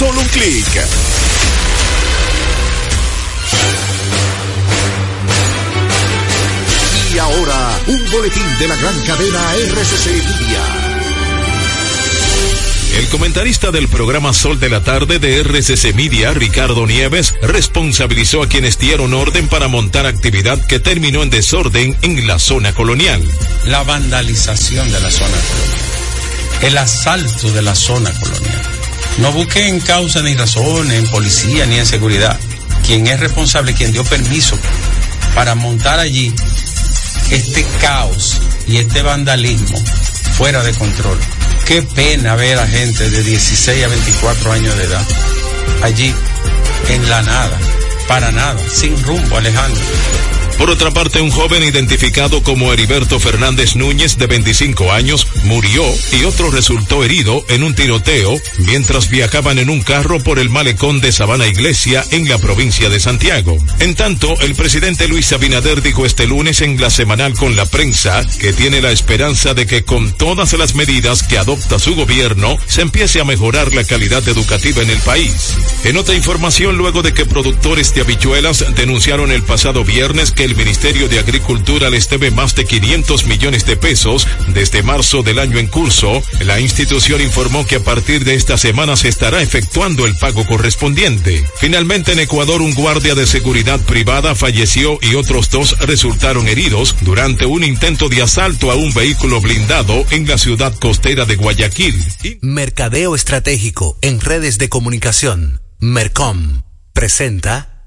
solo un clic. Y ahora, un boletín de la gran cadena RCC Media. El comentarista del programa Sol de la Tarde de RCC Media, Ricardo Nieves, responsabilizó a quienes dieron orden para montar actividad que terminó en desorden en la zona colonial. La vandalización de la zona colonial. El asalto de la zona colonial. No busquen causa ni razones en policía ni en seguridad. Quien es responsable, quien dio permiso para montar allí este caos y este vandalismo fuera de control Qué pena ver a gente de 16 a 24 años de edad allí en la nada, para nada, sin rumbo, Alejandro. Por otra parte, un joven identificado como Heriberto Fernández Núñez, de 25 años, murió y otro resultó herido en un tiroteo mientras viajaban en un carro por el malecón de Sabana Iglesia en la provincia de Santiago. En tanto, el presidente Luis Abinader dijo este lunes en la semanal con la prensa que tiene la esperanza de que con todas las medidas que adopta su gobierno se empiece a mejorar la calidad educativa en el país. En otra información, luego de que productores de habichuelas denunciaron el pasado viernes que el Ministerio de Agricultura les debe más de 500 millones de pesos desde marzo del año en curso, la institución informó que a partir de esta semana se estará efectuando el pago correspondiente. Finalmente en Ecuador un guardia de seguridad privada falleció y otros dos resultaron heridos durante un intento de asalto a un vehículo blindado en la ciudad costera de Guayaquil. Mercadeo estratégico en redes de comunicación. Mercom presenta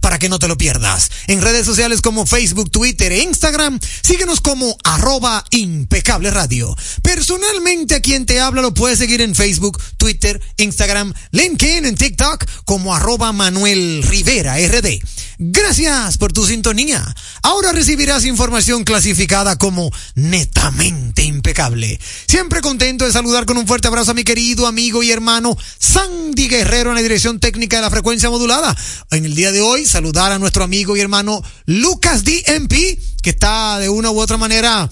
para que no te lo pierdas. En redes sociales como Facebook, Twitter e Instagram, síguenos como arroba impecable radio. Personalmente a quien te habla lo puedes seguir en Facebook, Twitter, Instagram, LinkedIn, en TikTok como arroba Manuel Rivera RD. Gracias por tu sintonía. Ahora recibirás información clasificada como netamente impecable. Siempre contento de saludar con un fuerte abrazo a mi querido amigo y hermano Sandy Guerrero en la dirección técnica de la frecuencia modulada. En el día de hoy saludar a nuestro amigo y hermano Lucas DMP, que está de una u otra manera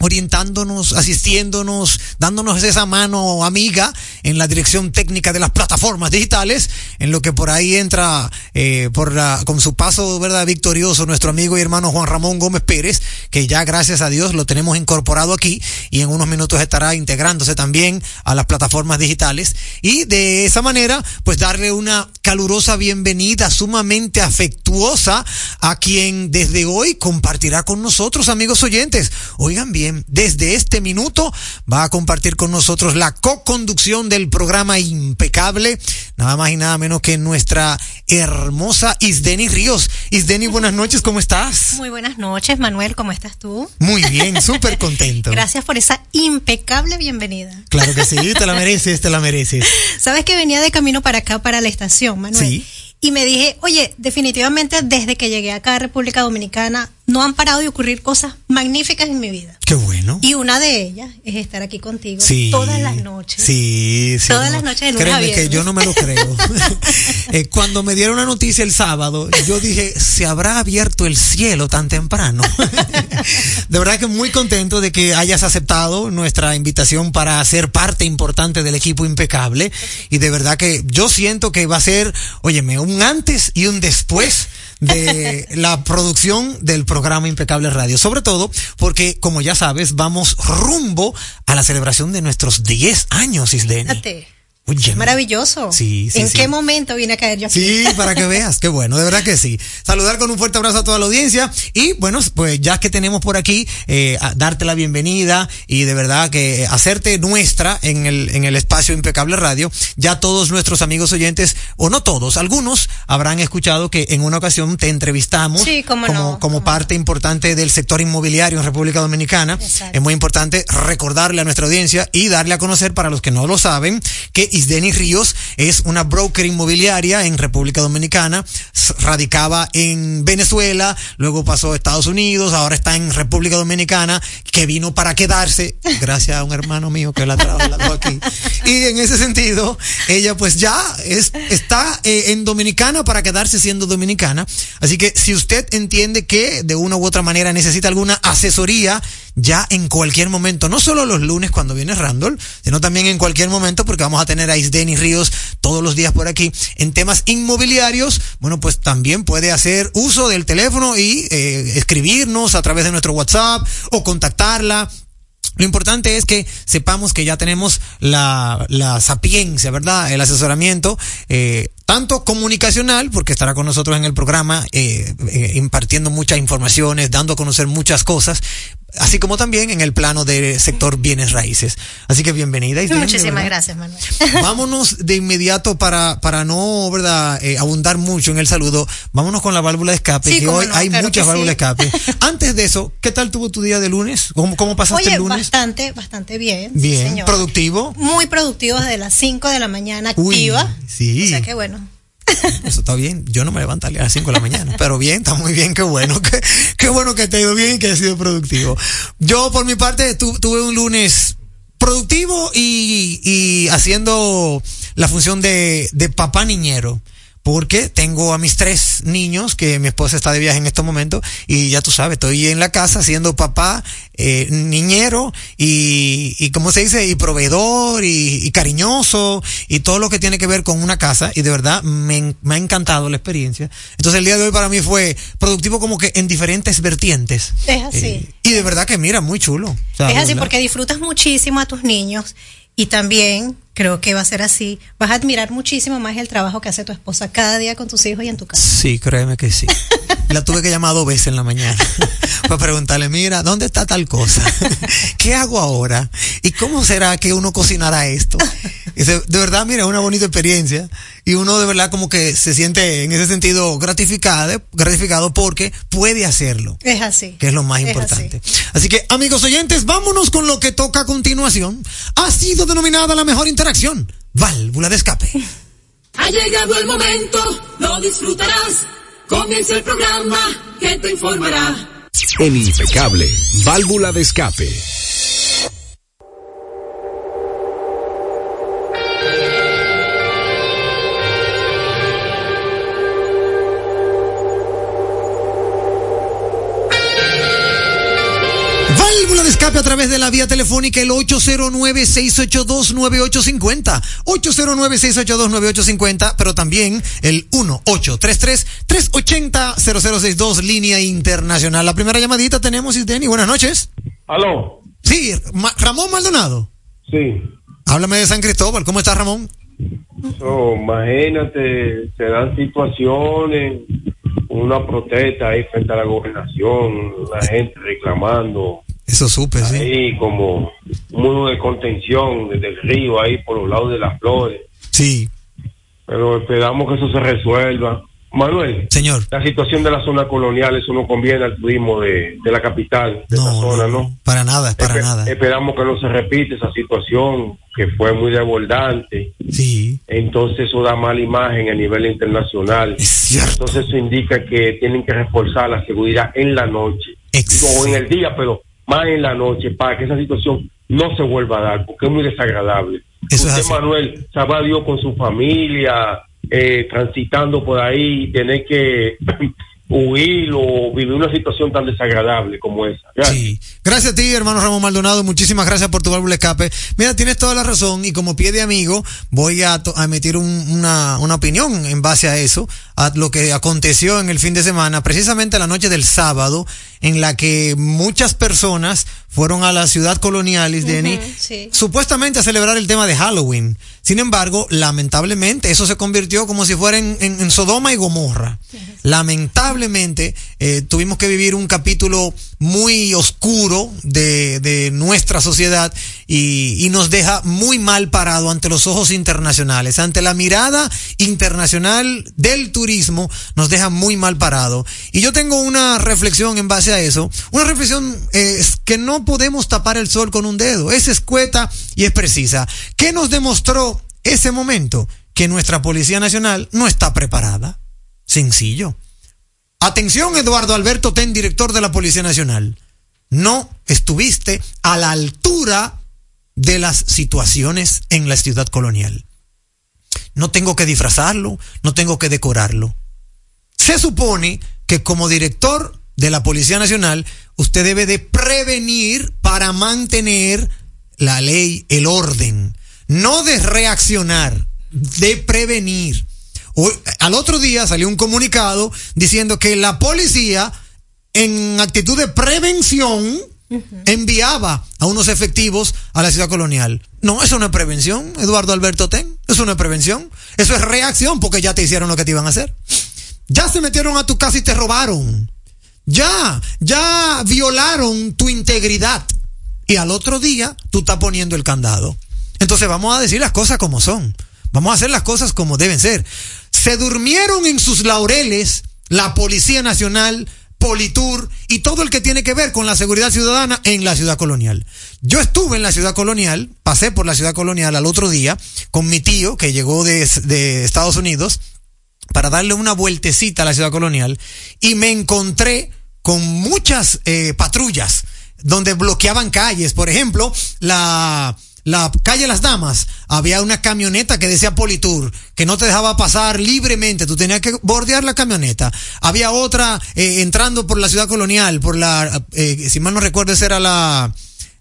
orientándonos, asistiéndonos, dándonos esa mano amiga en la dirección técnica de las plataformas digitales, en lo que por ahí entra eh, por la, con su paso verdad victorioso nuestro amigo y hermano Juan Ramón Gómez Pérez, que ya gracias a Dios lo tenemos incorporado aquí y en unos minutos estará integrándose también a las plataformas digitales y de esa manera pues darle una calurosa bienvenida sumamente afectuosa a quien desde hoy compartirá con nosotros amigos oyentes. Oigan bien desde este minuto va a compartir con nosotros la co-conducción del programa Impecable, nada más y nada menos que nuestra hermosa Isdeni Ríos. Isdeni, buenas noches, ¿cómo estás? Muy buenas noches, Manuel, ¿cómo estás tú? Muy bien, súper contento. Gracias por esa impecable bienvenida. Claro que sí, te la mereces, te la mereces. Sabes que venía de camino para acá, para la estación, Manuel. Sí. Y me dije, oye, definitivamente desde que llegué acá a República Dominicana no han parado de ocurrir cosas magníficas en mi vida. Qué bueno. Y una de ellas es estar aquí contigo Sí. todas las noches. Sí, sí. Todas las noches a Créeme que yo no me lo creo. Eh, cuando me dieron la noticia el sábado, yo dije, ¿se habrá abierto el cielo tan temprano? de verdad que muy contento de que hayas aceptado nuestra invitación para ser parte importante del equipo impecable. Y de verdad que yo siento que va a ser, óyeme, un antes y un después de la producción del programa Impecable Radio. Sobre todo porque, como ya sabes, vamos rumbo a la celebración de nuestros 10 años, Isdeni. Oye, Maravilloso. Sí, sí, ¿En sí. qué momento vine a caer yo aquí? Sí, para que veas, qué bueno, de verdad que sí. Saludar con un fuerte abrazo a toda la audiencia y bueno, pues ya que tenemos por aquí, eh, a darte la bienvenida y de verdad que hacerte nuestra en el, en el espacio Impecable Radio, ya todos nuestros amigos oyentes, o no todos, algunos habrán escuchado que en una ocasión te entrevistamos Sí, cómo como, no, como parte importante del sector inmobiliario en República Dominicana. Exacto. Es muy importante recordarle a nuestra audiencia y darle a conocer para los que no lo saben que Isdeni Ríos es una broker inmobiliaria en República Dominicana, radicaba en Venezuela, luego pasó a Estados Unidos, ahora está en República Dominicana, que vino para quedarse, gracias a un hermano mío que la trasladó aquí. Y en ese sentido, ella pues ya es, está eh, en Dominicana para quedarse siendo dominicana. Así que si usted entiende que de una u otra manera necesita alguna asesoría, ya en cualquier momento, no solo los lunes cuando viene Randall, sino también en cualquier momento, porque vamos a tener a Isdeni Ríos todos los días por aquí en temas inmobiliarios. Bueno, pues también puede hacer uso del teléfono y eh, escribirnos a través de nuestro WhatsApp o contactarla. Lo importante es que sepamos que ya tenemos la, sapiencia, ¿verdad? El asesoramiento, eh, tanto comunicacional, porque estará con nosotros en el programa, eh, impartiendo muchas informaciones, dando a conocer muchas cosas, así como también en el plano del sector bienes raíces. Así que bienvenida. Isdeni, de Muchísimas gracias, Manuel. Vámonos de inmediato para, para no, ¿verdad?, eh, abundar mucho en el saludo. Vámonos con la válvula de escape, Sí, que hoy no, hay claro muchas válvulas sí. de escape. Antes de eso, ¿qué tal tuvo tu día de lunes? ¿Cómo, cómo pasaste Oye, el lunes? bastante, bastante bien. Bien, señor. productivo. Muy productivo desde las 5 de la mañana, Uy, activa. sí. O sea que bueno. Eso está bien. Yo no me levanto a las 5 de la mañana, pero bien, está muy bien, qué bueno, qué, qué bueno que te ha ido bien y que has sido productivo. Yo, por mi parte, tu- tuve un lunes productivo y, y haciendo la función de, de papá niñero. Porque tengo a mis tres niños, que mi esposa está de viaje en estos momentos, y ya tú sabes, estoy en la casa siendo papá, eh, niñero, y, y como se dice, y proveedor, y, y cariñoso, y todo lo que tiene que ver con una casa, y de verdad me, me ha encantado la experiencia. Entonces el día de hoy para mí fue productivo como que en diferentes vertientes. Es así. Eh, y de verdad que mira, muy chulo. O sea, es así porque disfrutas muchísimo a tus niños y también creo que va a ser así. Vas a admirar muchísimo más el trabajo que hace tu esposa cada día con tus hijos y en tu casa. Sí, créeme que sí. La tuve que llamar dos veces en la mañana para preguntarle, mira, ¿dónde está tal cosa? ¿Qué hago ahora? ¿Y cómo será que uno cocinará esto? De verdad, mira, es una bonita experiencia. Y uno de verdad como que se siente en ese sentido gratificado, gratificado porque puede hacerlo. Es así. que es lo más Es importante. Así. que, amigos oyentes, vámonos con lo que toca a continuación. Ha sido denominada la mejor interacción, válvula de escape. Ha llegado el momento, lo disfrutarás. Comienza el programa que te informará. En Impecable, válvula de escape. Través de la vía telefónica el 809-682-9850. 809-682-9850, pero también el 1833-380-0062, línea internacional. La primera llamadita tenemos, Isdeni. Buenas noches. ¿Aló? Sí, Ma- Ramón Maldonado. Sí. Háblame de San Cristóbal. ¿Cómo estás, Ramón? So, imagínate, se dan situaciones, una protesta ahí frente a la gobernación, la gente reclamando, Eso supe, sí. ahí como un muro de contención desde el río, ahí por los lados de las flores. Sí, Pero esperamos que eso se resuelva. Manuel, señor. la situación de la zona colonial, eso no conviene al turismo de, de la capital, de esa No, zona, no, ¿no? para nada, para Espe- nada. Esperamos que no se repita esa situación, que fue muy desbordante. Sí, entonces eso da mala imagen a nivel internacional. es cierto. Entonces eso indica que tienen que reforzar la seguridad en la noche Ex- o en el día, pero más en la noche para que esa situación no se vuelva a dar, porque es muy desagradable. Eso es Usted, así. Manuel, sabrá Dios con su familia, eh, transitando por ahí y tener que huir o vivir una situación tan desagradable como esa. Gracias. Sí. Gracias a ti, hermano Ramón Maldonado. Muchísimas gracias por tu válvula escape. Mira, tienes toda la razón y como pie de amigo voy a, a emitir un- una, una opinión en base a eso, a lo que aconteció en el fin de semana, precisamente la noche del sábado, en la que muchas personas fueron a la ciudad colonial, Isdeni, sí. supuestamente a celebrar el tema de Halloween. Sin embargo, lamentablemente, eso se convirtió como si fuera en, en- en Sodoma y Gomorra. Lamentablemente, eh, tuvimos que vivir un capítulo muy oscuro de, de nuestra sociedad y, nos deja muy mal parado ante los ojos internacionales. Ante la mirada internacional del turismo, nos deja muy mal parado. Y yo tengo una reflexión en base a eso. Una reflexión eh, es que no podemos tapar el sol con un dedo. Es escueta y es precisa. ¿Qué nos demostró ese momento? Que nuestra Policía Nacional no está preparada. Sencillo. Atención, Eduardo Alberto Ten, director de la Policía Nacional. No estuviste a la altura de las situaciones en la ciudad colonial. No tengo que disfrazarlo, no tengo que decorarlo. Se supone que como director de la Policía Nacional, usted debe de prevenir para mantener la ley, el orden, no de reaccionar, de prevenir. Hoy- al otro día salió un comunicado diciendo que la policía, en actitud de prevención, enviaba a unos efectivos a la ciudad colonial. No, eso no es prevención, Eduardo Alberto Ten. Eso no es prevención. Eso es reacción porque ya te hicieron lo que te iban a hacer. Ya se metieron a tu casa y te robaron. Ya, ya violaron tu integridad. Y al otro día tú estás poniendo el candado. Entonces vamos a decir las cosas como son. Vamos a hacer las cosas como deben ser. Se durmieron en sus laureles la Policía Nacional, Politur y todo el que tiene que ver con la seguridad ciudadana en la ciudad colonial. Yo estuve en la ciudad colonial, pasé por la ciudad colonial al otro día con mi tío que llegó de, de Estados Unidos para darle una vueltecita a la ciudad colonial y me encontré con muchas eh, patrullas donde bloqueaban calles. Por ejemplo, la, la calle Las Damas, había una camioneta que decía Politur, que no te dejaba pasar libremente, tú tenías que bordear la camioneta. Había otra eh, entrando por la ciudad colonial, por la, eh, si mal no recuerdo, esa era la,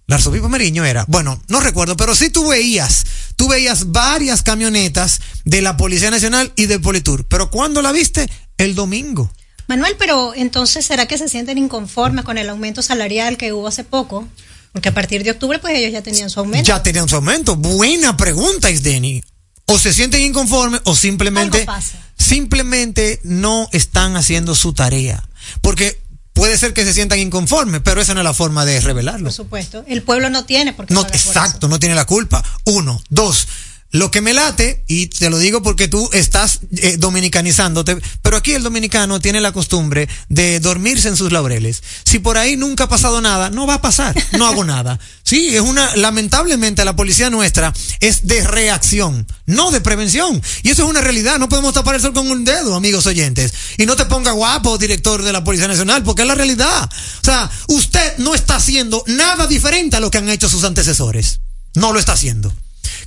la arzobispo Meriño era. Bueno, no recuerdo, pero sí tú veías, tú veías varias camionetas de la Policía Nacional y del Politur. Pero ¿cuándo la viste? El domingo. Manuel, pero entonces, ¿será que se sienten inconformes con el aumento salarial que hubo hace poco? Porque a partir de octubre, pues ellos ya tenían su aumento. Ya tenían su aumento. Buena pregunta, Isdeni. o se sienten inconformes o simplemente, pasa. simplemente no están haciendo su tarea. Porque puede ser que se sientan inconformes, pero esa no es la forma de revelarlo. Por supuesto. El pueblo no tiene por qué No, por exacto, no tiene la culpa. Uno, dos. Lo que me late, y te lo digo porque tú estás eh, dominicanizándote, pero aquí el dominicano tiene la costumbre de dormirse en sus laureles. Si por ahí nunca ha pasado nada, no va a pasar, no hago nada. Sí, es una, lamentablemente la policía nuestra es de reacción, no de prevención. Y eso es una realidad, no podemos tapar el sol con un dedo, amigos oyentes. Y no te ponga guapo, director de la Policía Nacional, porque es la realidad. O sea, usted no está haciendo nada diferente a lo que han hecho sus antecesores. No lo está haciendo.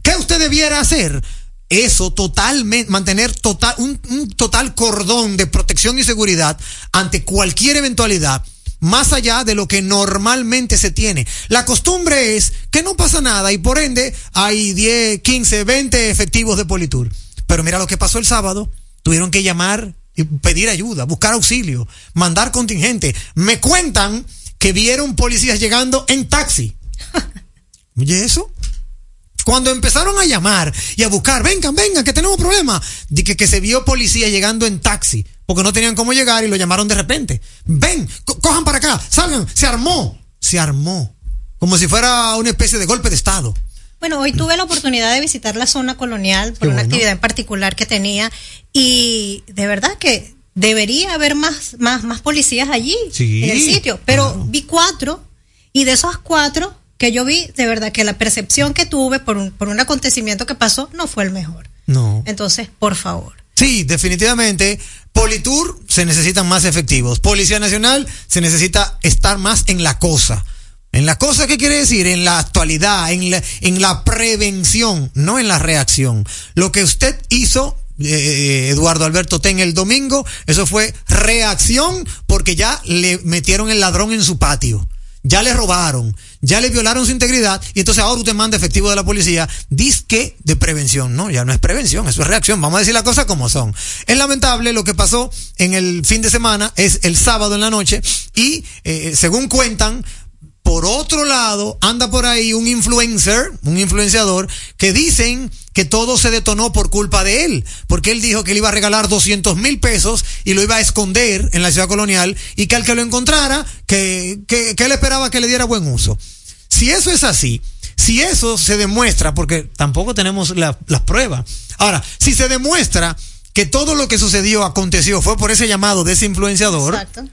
¿Qué usted debiera hacer? Eso totalmente, mantener total, un, un total cordón de protección y seguridad ante cualquier eventualidad, más allá de lo que normalmente se tiene. La costumbre es que no pasa nada y por ende hay 10, 15, 20 efectivos de Politur. Pero mira lo que pasó el sábado. Tuvieron que llamar y pedir ayuda, buscar auxilio, mandar contingente. Me cuentan que vieron policías llegando en taxi. Oye, eso. Cuando empezaron a llamar y a buscar, vengan, vengan, que tenemos problemas, de que, que se vio policía llegando en taxi, porque no tenían cómo llegar y lo llamaron de repente. Ven, co- cojan para acá, salgan, se armó, se armó, como si fuera una especie de golpe de Estado. Bueno, hoy tuve la oportunidad de visitar la zona colonial por Qué una bueno. actividad en particular que tenía y de verdad que debería haber más, más, más policías allí Sí, en el sitio. Pero claro. vi cuatro y de esos cuatro que yo vi, de verdad que la percepción que tuve por un, por un acontecimiento que pasó no fue el mejor. No. Entonces, por favor. Sí, definitivamente. Politur se necesitan más efectivos. Policía Nacional se necesita estar más en la cosa. ¿En la cosa qué quiere decir? En la actualidad, en la, en la prevención, no en la reacción. Lo que usted hizo, eh, Eduardo Alberto Ten, el domingo, eso fue reacción porque ya le metieron el ladrón en su patio. Ya le robaron, ya le violaron su integridad y entonces ahora usted manda efectivo de la policía, disque de prevención. No, ya no es prevención, eso es reacción. Vamos a decir las cosas como son. Es lamentable lo que pasó en el fin de semana, es el sábado en la noche y eh, según cuentan, por otro lado, anda por ahí un influencer, un influenciador, que dicen que todo se detonó por culpa de él, porque él dijo que le iba a regalar 200 mil pesos y lo iba a esconder en la ciudad colonial y que al que lo encontrara, que, que, que él esperaba que le diera buen uso. Si eso es así, si eso se demuestra, porque tampoco tenemos la- las pruebas. Ahora, si se demuestra que todo lo que sucedió, aconteció, fue por ese llamado de ese influenciador, Exacto.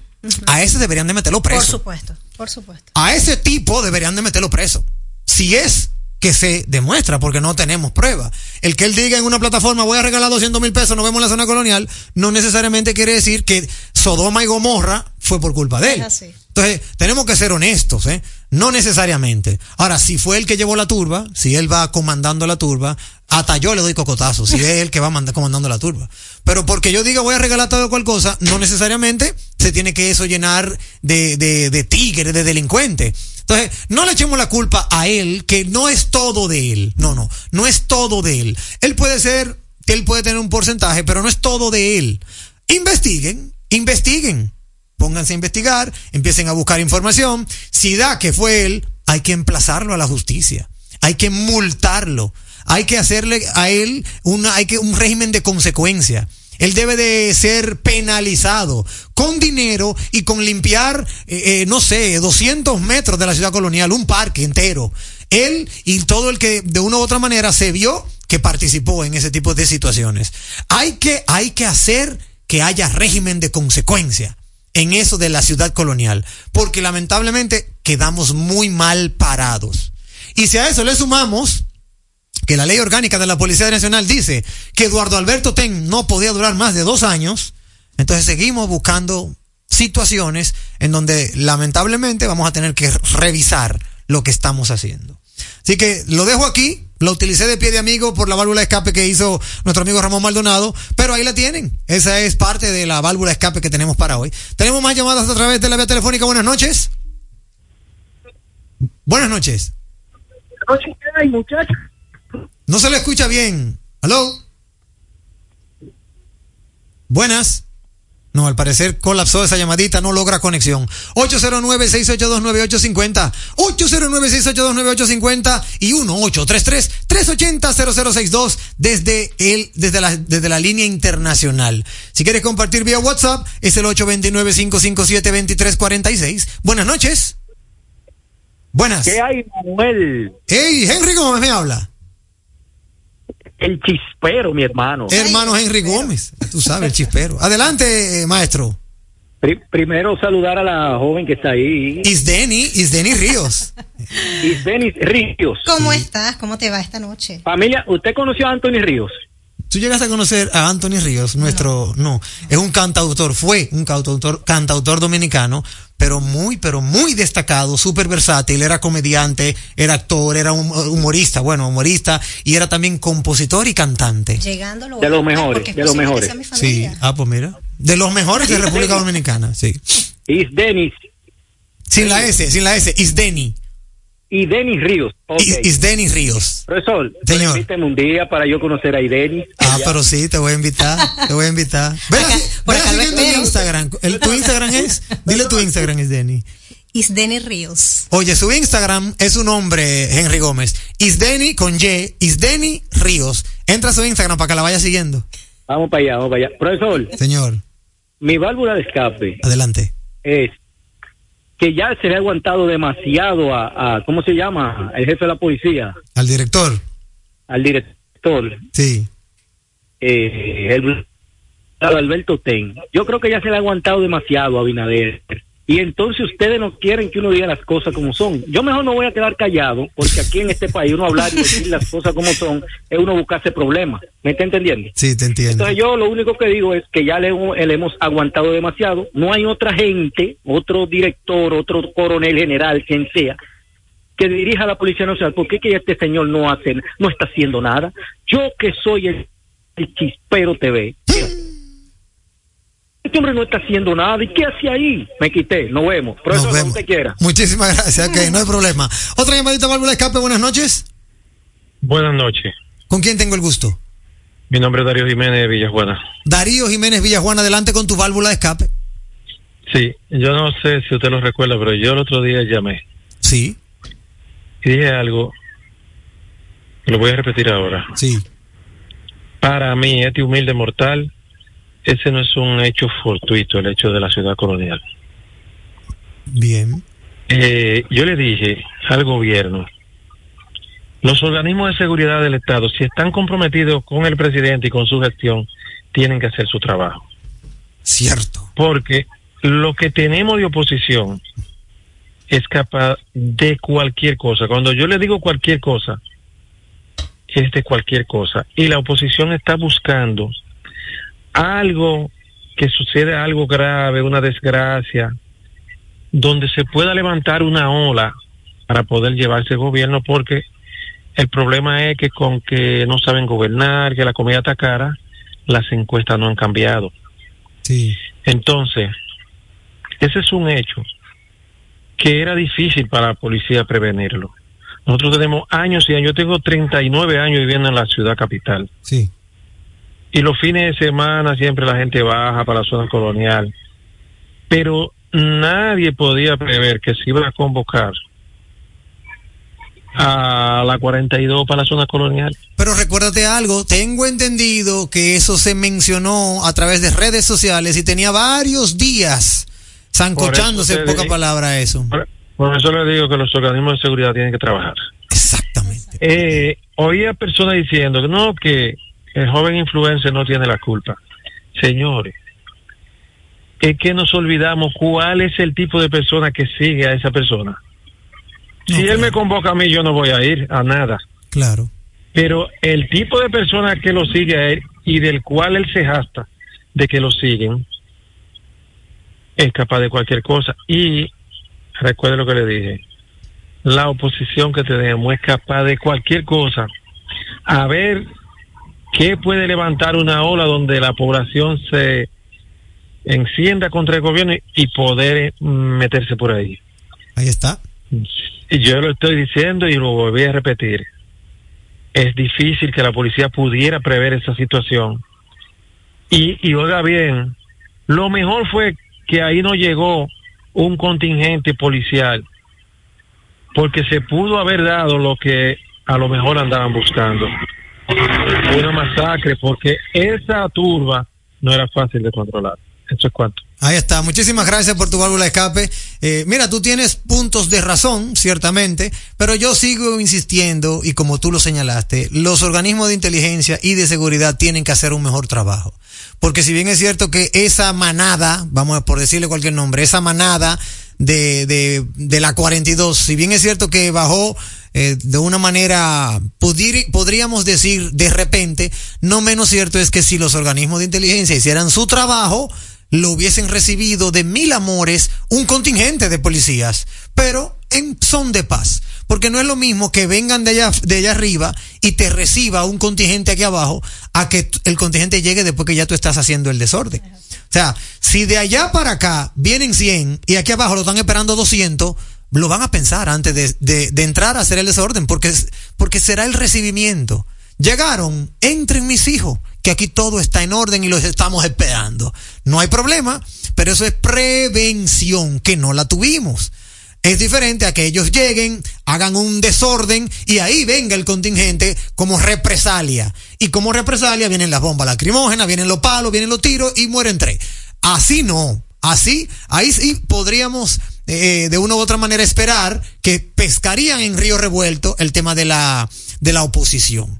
A ese deberían de meterlo preso. Por supuesto, por supuesto. A ese tipo deberían de meterlo preso. Si es que se demuestra, porque no tenemos prueba. El que él diga en una plataforma, voy a regalar 200 mil pesos, nos vemos en la zona colonial, no necesariamente quiere decir que Sodoma y Gomorra fue por culpa de él. Entonces, tenemos que ser honestos, ¿eh? No necesariamente. Ahora, si fue el que llevó la turba, si él va comandando la turba, hasta yo le doy cocotazo, si es él que va manda- comandando la turba. Pero porque yo diga voy a regalar tal o cual cosa, no necesariamente se tiene que eso llenar de, de, de tigre, de delincuente. Entonces, no le echemos la culpa a él, que no es todo de él. No, no, no es todo de él. Él puede ser, él puede tener un porcentaje, pero no es todo de él. Investiguen, investiguen pónganse a investigar, empiecen a buscar información. Si da que fue él, hay que emplazarlo a la justicia. Hay que multarlo. Hay que hacerle a él una, hay que un régimen de consecuencia. Él debe de ser penalizado con dinero y con limpiar, eh, eh, no sé, 200 metros de la ciudad colonial, un parque entero. Él y todo el que de una u otra manera se vio que participó en ese tipo de situaciones. Hay que, hay que hacer que haya régimen de consecuencia en eso de la ciudad colonial, porque lamentablemente quedamos muy mal parados. Y si a eso le sumamos que la ley orgánica de la Policía Nacional dice que Eduardo Alberto Ten no podía durar más de dos años, entonces seguimos buscando situaciones en donde lamentablemente vamos a tener que revisar lo que estamos haciendo. Así que lo dejo aquí, lo utilicé de pie de amigo por la válvula de escape que hizo nuestro amigo Ramón Maldonado, pero ahí la tienen. Esa es parte de la válvula de escape que tenemos para hoy. Tenemos más llamadas a través de la vía telefónica. Buenas noches. Buenas noches. noche ¿qué hay, muchachos? No se le escucha bien. ¿Aló? Buenas. No, al parecer colapsó esa llamadita, no logra conexión. 809-682-9850. 809-682-9850 y 1-833-3 380-0062 desde, el, desde, la, desde la línea internacional. Si quieres compartir vía WhatsApp, es el 829-557-2346. Buenas noches. Buenas. ¿Qué hay, Manuel? Hey, Henry Gómez me habla. El chispero, mi hermano. Hermano Henry Gómez. Tú sabes, el chispero. Adelante, eh, maestro. Pri- primero saludar a la joven que está ahí, Isdeni, Isdeni Ríos. Isdenis Ríos. ¿Cómo estás? ¿Cómo te va esta noche? Familia, ¿usted conoció a Anthony Ríos? Tú llegaste a conocer a Anthony Ríos, nuestro, no, es un cantautor, fue un cantautor, cantautor dominicano, pero muy, pero muy destacado, súper versátil, era comediante, era actor, era un humorista, bueno, humorista, y era también compositor y cantante. Llegando lo De los mejores, de los mejores. Sí, ah, pues mira, de los mejores de República Dominicana, sí. Isdenis. Sin la S, sin la S, Isdeni, Y Denis Ríos. Ok. Is- Isdeni Ríos. Profesor, Señor. invíteme un día para yo conocer a Idenis. Ah, pero sí, te voy a invitar, te voy a invitar. Ven, Acá- ven acá siguiendo. Instagram. El, ¿Tu Instagram es? Dile tu Instagram, Isdeni. Isdeni Ríos. Oye, su Instagram es su nombre, Henry Gómez. Isdeni con Y, Isdeni Ríos. Entra a su Instagram para que la vaya siguiendo. Vamos para allá, vamos para allá. Profesor, Señor, mi válvula de escape adelante. es que ya se le ha aguantado demasiado a, a- ¿cómo se llama? El jefe de la policía, Al director. al director, Sí. eh, el Alberto Ten. Yo creo que ya se le ha aguantado demasiado a Binader. Y entonces ustedes no quieren que uno diga las cosas como son. Yo mejor no voy a quedar callado, porque aquí en este país uno hablar y decir las cosas como son es uno buscarse problemas. ¿Me está entendiendo? Sí, te entiendo. Entonces yo lo único que digo es que ya le, le hemos aguantado demasiado. No hay otra gente, otro director, otro coronel general, quien sea, que dirija a la Policía Nacional. ¿Por qué que este señor no hace, no está haciendo nada? Yo que soy el, el chispero TV. Este hombre no está haciendo nada. ¿Y qué hace ahí? Me quité. Nos vemos. Nos Profesor, vemos. quiera. Muchísimas gracias. Ok, no hay problema. Otra llamadita, válvula de escape. Buenas noches. Buenas noches. ¿Con quién tengo el gusto? Mi nombre es Darío Jiménez de Villajuana. Darío Jiménez Villajuana, adelante con tu válvula de escape. Sí, yo no sé si usted lo recuerda, pero yo el otro día llamé Sí, y dije algo, lo voy a repetir ahora. sí. Para mí, este humilde mortal, ese no es un hecho fortuito, el hecho de la ciudad colonial. Bien. Eh, yo le dije al gobierno, los organismos de seguridad del Estado, si están comprometidos con el presidente y con su gestión, tienen que hacer su trabajo. Cierto. porque lo que tenemos de oposición es capaz de cualquier cosa. Cuando yo le digo cualquier cosa, es de cualquier cosa. Y la oposición está buscando algo que suceda algo grave, una desgracia, donde se pueda levantar una ola para poder llevarse el gobierno, porque el problema es que con que no saben gobernar, que la comida está cara, las encuestas no han cambiado. Sí. Entonces, ese es un hecho que era difícil para la policía prevenirlo. Nosotros tenemos años y años, yo tengo 39 años viviendo en la ciudad capital. Sí. Y los fines de semana siempre la gente baja para la zona colonial. Pero nadie podía prever que se iba a convocar a la 42 para la zona colonial. Pero recuérdate algo, tengo entendido que eso se mencionó a través de redes sociales y tenía varios días zancochándose en poca palabra eso. Por, por eso le digo que los organismos de seguridad tienen que trabajar. Exactamente. Eh, oía personas diciendo que no, que el joven influencer no tiene la culpa. Señores, es que nos olvidamos cuál es el tipo de persona que sigue a esa persona. No, si él claro. me convoca a mí, yo no voy a ir a nada. Claro. Pero el tipo de persona que lo sigue a él y del cual él se jasta de que lo siguen, es capaz de cualquier cosa. Y recuerde lo que le dije, la oposición que tenemos es capaz de cualquier cosa. A ver qué puede levantar una ola donde la población se encienda contra el gobierno y- poder mm, meterse por ahí. Ahí está. Y yo lo estoy diciendo y lo volví a repetir. Es difícil que la policía pudiera prever esa situación. Y, y oiga bien, lo mejor fue que ahí no llegó un contingente policial, porque se pudo haber dado lo que a lo mejor andaban buscando una masacre porque esa turba no era fácil de controlar. Eso es cuanto. Ahí está, muchísimas gracias por tu válvula de escape. Eh, mira, tú tienes puntos de razón, ciertamente, pero yo sigo insistiendo, y como tú lo señalaste, los organismos de inteligencia y de seguridad tienen que hacer un mejor trabajo. Porque si bien es cierto que esa manada, vamos a por decirle cualquier nombre, esa manada de, de, de la 42, si bien es cierto que bajó eh, de una manera, pudir- podríamos decir de repente, no menos cierto es que si los organismos de inteligencia hicieran su trabajo, lo hubiesen recibido de mil amores un contingente de policías, pero en son de paz. Porque no es lo mismo que vengan de allá, de allá arriba y te reciba un contingente aquí abajo a que el contingente llegue después que ya tú estás haciendo el desorden. O sea, si de allá para acá vienen 100 y aquí abajo lo están esperando 200, lo van a pensar antes de, de- de entrar a hacer el desorden, porque, porque será el recibimiento. Llegaron, entren mis hijos, que aquí todo está en orden y los estamos esperando. No hay problema, pero eso es prevención, que no la tuvimos. Es diferente a que ellos lleguen, hagan un desorden y ahí venga el contingente como represalia. Y como represalia vienen las bombas lacrimógenas, vienen los palos, vienen los tiros y mueren tres. Así no. Así, ahí sí podríamos eh, de una u otra manera esperar que pescarían en río revuelto el tema de la, de la oposición.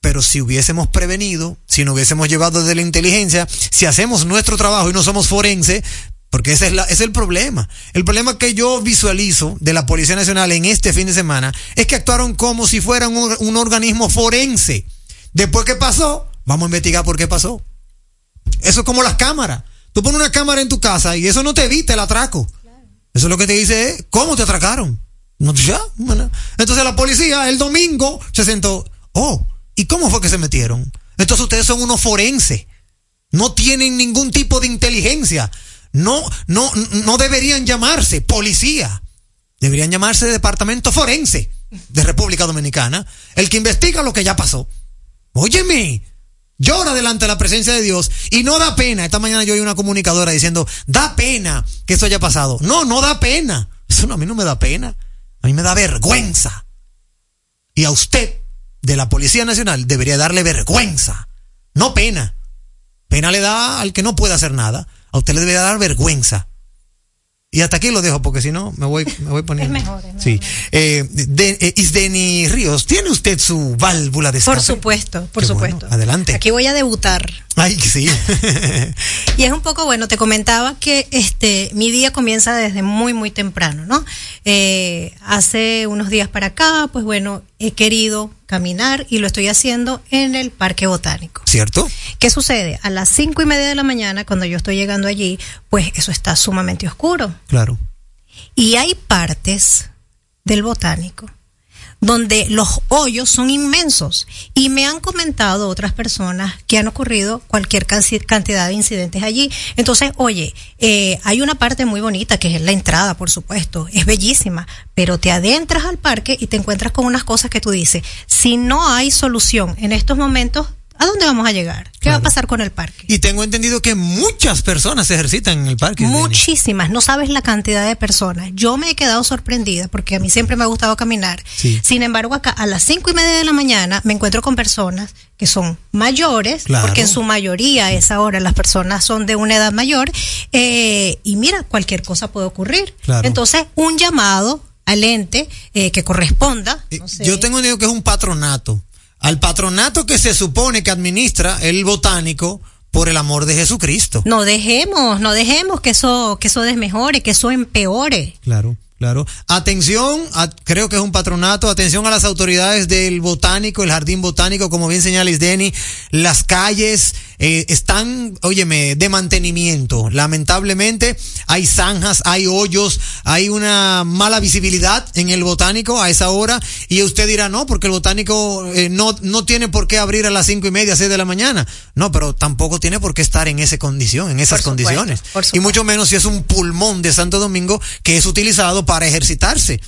Pero si hubiésemos prevenido, si no hubiésemos llevado de la inteligencia, si hacemos nuestro trabajo y no somos forense, porque ese es, la, ese es el problema. El problema que yo visualizo de la Policía Nacional en este fin de semana es que actuaron como si fueran un, un organismo forense. Después que pasó, vamos a investigar por qué pasó. Eso es como las cámaras. Tú pones una cámara en tu casa y eso no te evita el atraco. Eso es lo que te dice es, ¿cómo te atracaron? No, ya, bueno. Entonces la policía el domingo se sentó, oh, ¿y cómo fue que se metieron? Entonces ustedes son unos forenses. No tienen ningún tipo de inteligencia. No, no, no deberían llamarse policía. Deberían llamarse departamento forense de República Dominicana. El que investiga lo que ya pasó. Óyeme, llora delante de la presencia de Dios y no da pena. Esta mañana yo oí una comunicadora diciendo, da pena que esto haya pasado. No, no da pena. Eso no, a mí no me da pena. A mí me da vergüenza. Y a usted, de la Policía Nacional, debería darle vergüenza. No pena. Pena le da al que no puede hacer nada. A usted le debería dar vergüenza. Y hasta aquí lo dejo porque si no me voy, me voy poniendo. Es mejor, es Sí. Eh, de, eh, Isdeni Ríos, ¿tiene usted su válvula de Por escape? supuesto, por Qué bueno, supuesto. adelante. Aquí voy a debutar. Ay, sí. Y es un poco bueno, te comentaba que este mi día comienza desde muy, muy temprano, ¿no? Eh, hace unos días para acá, pues bueno, he querido caminar y lo estoy haciendo en el Parque Botánico. ¿Cierto? ¿Qué sucede? A las cinco y media de la mañana, cuando yo estoy llegando allí, pues eso está sumamente oscuro. Claro. Y hay partes del botánico donde los hoyos son inmensos. Y me han comentado otras personas que han ocurrido cualquier cantidad de incidentes allí. Entonces, oye, eh, hay una parte muy bonita que es la entrada, por supuesto, es bellísima, pero te adentras al parque y te encuentras con unas cosas que tú dices, si no hay solución en estos momentos, ¿a dónde vamos a llegar? ¿Qué va a pasar con el parque? Y tengo entendido que muchas personas se ejercitan en el parque. Muchísimas, no sabes la cantidad de personas. Yo me he quedado sorprendida porque a mí siempre me ha gustado caminar. Sí. Sin embargo, acá a las cinco y media de la mañana me encuentro con personas que son mayores, Claro. porque en su mayoría a esa hora las personas son de una edad mayor, eh, y mira, cualquier cosa puede ocurrir. Claro. Entonces, un llamado al ente eh, que corresponda. No sé. Yo tengo entendido que es un patronato. Al patronato que se supone que administra el botánico por el amor de Jesucristo. No dejemos, no dejemos que eso, que eso desmejore, que eso empeore. Claro, claro. Atención, a- creo que es un patronato, atención a las autoridades del botánico, el jardín botánico, como bien señala Isdeni, las calles eh, están, óyeme, de mantenimiento. Lamentablemente hay zanjas, hay hoyos, hay una mala visibilidad en el botánico a esa hora y usted dirá, no, porque el botánico eh, no, no tiene por qué abrir a las cinco y media, seis de la mañana. No, pero tampoco tiene por qué estar en esa condición, en esas Por supuesto, condiciones. por Y mucho menos si es un pulmón de Santo Domingo que es utilizado para ejercitarse.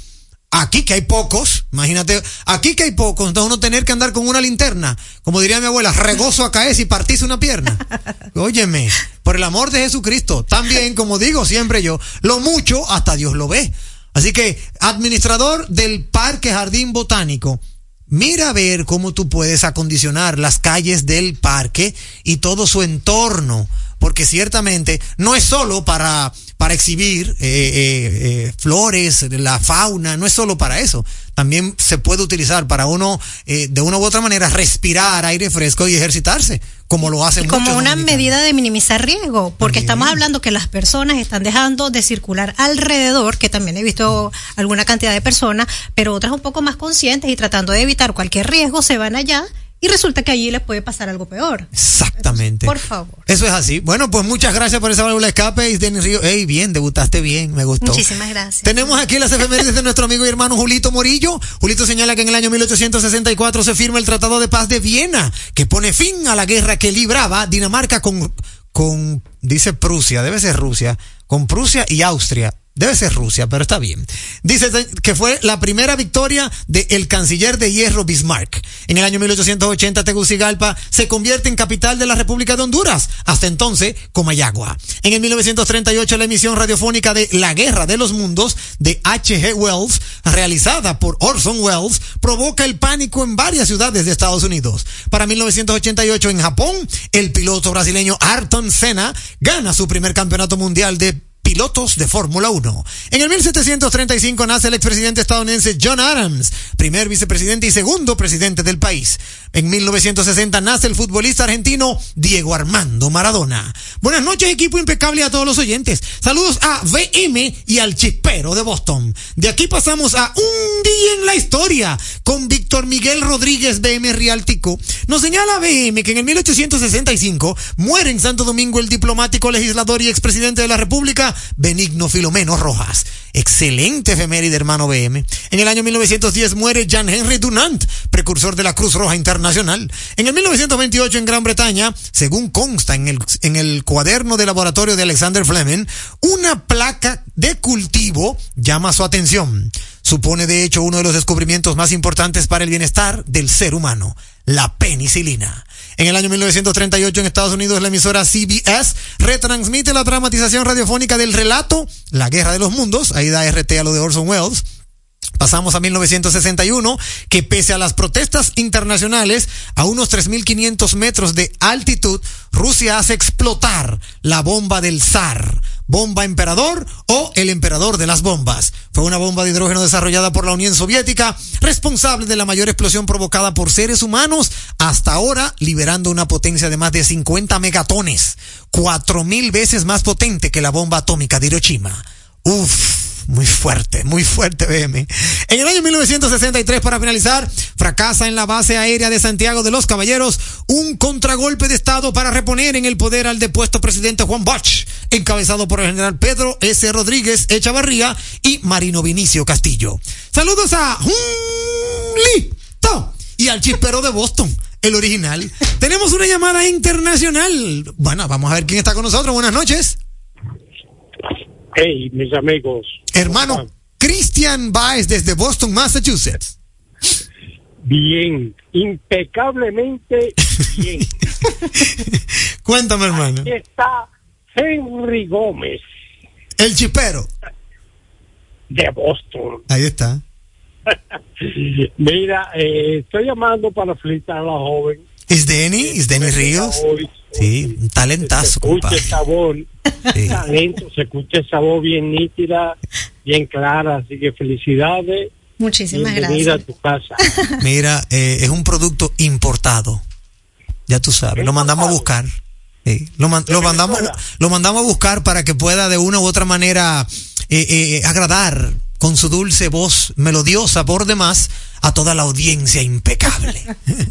Aquí que hay pocos, imagínate, aquí que hay pocos, entonces uno tener que andar con una linterna, como diría mi abuela, regozo a caer y partirse una pierna. Óyeme, por el amor de Jesucristo, también, como digo siempre yo, lo mucho hasta Dios lo ve. Así que, administrador del Parque Jardín Botánico, mira a ver cómo tú puedes acondicionar las calles del parque y todo su entorno, porque ciertamente no es solo para, para exhibir eh, eh, eh, flores, la fauna, no es solo para eso. También se puede utilizar para uno, eh, de una u otra manera, respirar aire fresco y ejercitarse, como lo hacen Y como una medida de minimizar riesgo, porque estamos hablando que las personas están dejando de circular alrededor, que también he visto alguna cantidad de personas, pero otras un poco más conscientes y tratando de evitar cualquier riesgo se van allá y resulta que allí les puede pasar algo peor. Exactamente. Por favor. Eso es así. Bueno, pues muchas gracias por esa válvula de escape, Isdeni Río. Ey, bien, debutaste bien, me gustó. Muchísimas gracias. Tenemos aquí las efemérides de nuestro amigo y hermano Julito Morillo. Julito señala que en el año 1864 se firma el Tratado de Paz de Viena, que pone fin a la guerra que libraba Dinamarca con, con, dice Prusia, debe ser Rusia, con Prusia y Austria. Debe ser Rusia, pero está bien. Dice que fue la primera victoria del canciller de hierro Bismarck. En el año 1880 Tegucigalpa se convierte en capital de la República de Honduras. Hasta entonces, Comayagua. En el 1938 la emisión radiofónica de La Guerra de los Mundos de H.G. Wells, realizada por Orson Welles, provoca el pánico en varias ciudades de Estados Unidos. Para 1988 en Japón, el piloto brasileño Ayrton Senna gana su primer campeonato mundial de pilotos de Fórmula 1. En el 1735 nace el expresidente estadounidense John Adams, primer vicepresidente y segundo presidente del país. En 1960 nace el futbolista argentino Diego Armando Maradona. Buenas noches, equipo impecable a todos los oyentes. Saludos a VM y al chispero de Boston. De aquí pasamos a un día en la historia con Víctor Miguel Rodríguez BM Rialtico. Nos señala BM que en el 1865 muere en Santo Domingo el diplomático, legislador y expresidente de la República, Benigno Filomeno Rojas. Excelente efeméride, hermano BM. En el año 1910 muere Jean Henry Dunant, precursor de la Cruz Roja Internacional. En el 1928 en Gran Bretaña, según consta en el, en el cuaderno de laboratorio de Alexander Fleming, una placa de cultivo llama su atención. Supone de hecho uno de los descubrimientos más importantes para el bienestar del ser humano, la penicilina. En el año 1938 en Estados Unidos la emisora CBS retransmite la dramatización radiofónica del relato La Guerra de los Mundos, ahí da RT a lo de Orson Welles. Pasamos a 1961, que pese a las protestas internacionales, a unos 3.500 metros de altitud, Rusia hace explotar la bomba del zar, bomba emperador o el emperador de las bombas. Fue una bomba de hidrógeno desarrollada por la Unión Soviética, responsable de la mayor explosión provocada por seres humanos, hasta ahora liberando una potencia de más de 50 megatones, 4.000 veces más potente que la bomba atómica de Hiroshima. Uf. Muy fuerte, muy fuerte, BM. En el año 1963, para finalizar, fracasa en la base aérea de Santiago de los Caballeros un contragolpe de Estado para reponer en el poder al depuesto presidente Juan Bosch, encabezado por el general Pedro S. Rodríguez Echavarría y Marino Vinicio Castillo. Saludos a Lito y al chispero de Boston, el original. Tenemos una llamada internacional. Bueno, vamos a ver quién está con nosotros. Buenas noches. Hey, mis amigos. Hermano Christian Baez desde Boston, Massachusetts. Bien, impecablemente bien. Cuéntame, hermano. Aquí está Henry Gómez El chispero. de Boston. Ahí está. Mira, eh, estoy llamando para felicitar a la joven. ¿Es Denny? ¿Es Denny Ríos? Hoy Sí, un talentazo, se escucha esa voz, Sí. talento, se escucha esa voz bien nítida, bien clara, así que felicidades. Muchísimas Bienvenida gracias. a tu casa. Mira, eh, es un producto importado. Ya tú sabes, lo mandamos a buscar. Sí, lo, man- lo mandamos, lo mandamos a buscar para que pueda de una u otra manera eh, eh, agradar con su dulce voz melodiosa por demás a toda la audiencia impecable.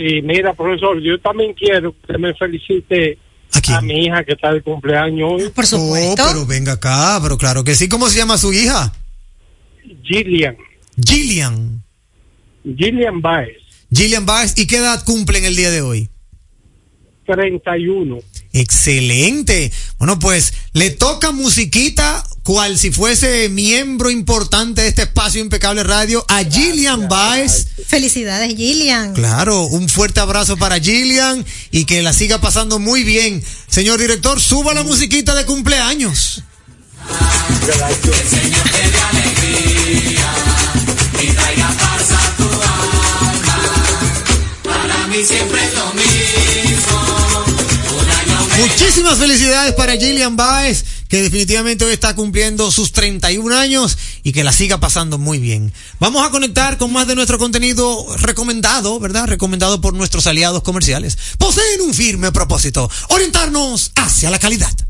Sí, mira, profesor, yo también quiero que me felicite a, mi hija que está de cumpleaños hoy. Por Oh, pero venga acá, pero claro que sí. ¿Cómo se llama su hija? Gillian. Gillian. Gillian Baez, Gillian Baez. ¿Y qué edad cumple en el día de hoy? 31. Excelente. Bueno, pues le toca musiquita, cual si fuese miembro importante de este espacio Impecable Radio, a Gillian Baez. Felicidades, Gillian. Claro, un fuerte abrazo para Gillian y que la siga pasando muy bien. Señor director, suba la musiquita de cumpleaños. Gracias. siempre Muchísimas felicidades para Gillian Baez, que definitivamente hoy está cumpliendo sus 31 años y que la siga pasando muy bien. Vamos a conectar con más de nuestro contenido recomendado, ¿verdad? Recomendado por nuestros aliados comerciales. Poseen un firme propósito, orientarnos hacia la calidad.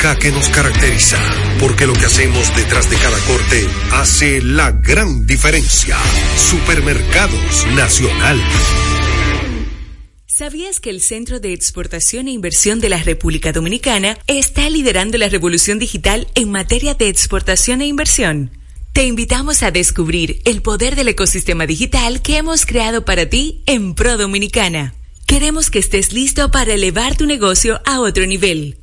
que nos caracteriza, porque lo que hacemos detrás de cada corte hace la gran diferencia. Supermercados Nacional. ¿Sabías que el Centro de Exportación e Inversión de la República Dominicana está liderando la revolución digital en materia de exportación e inversión? Te invitamos a descubrir el poder del ecosistema digital que hemos creado para ti en Pro Dominicana. Queremos que estés listo para elevar tu negocio a otro nivel.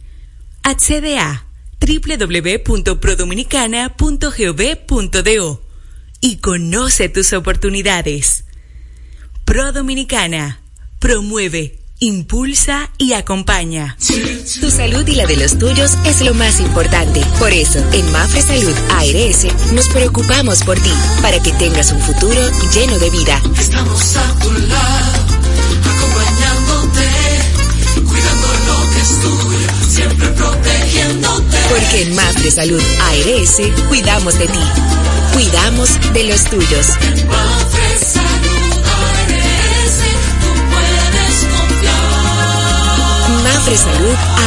Accede a www.prodominicana.gov.do y conoce tus oportunidades. Pro Dominicana promueve, impulsa y acompaña. Tu salud y la de los tuyos es lo más importante. Por eso, en Mafre Salud ARS nos preocupamos por ti, para que tengas un futuro lleno de vida. Estamos a tu lado, Porque en Mafre Salud ARS cuidamos de ti, cuidamos de los tuyos. Mafre Salud ARS. Mafre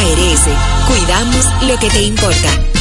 ARS, cuidamos lo que te importa.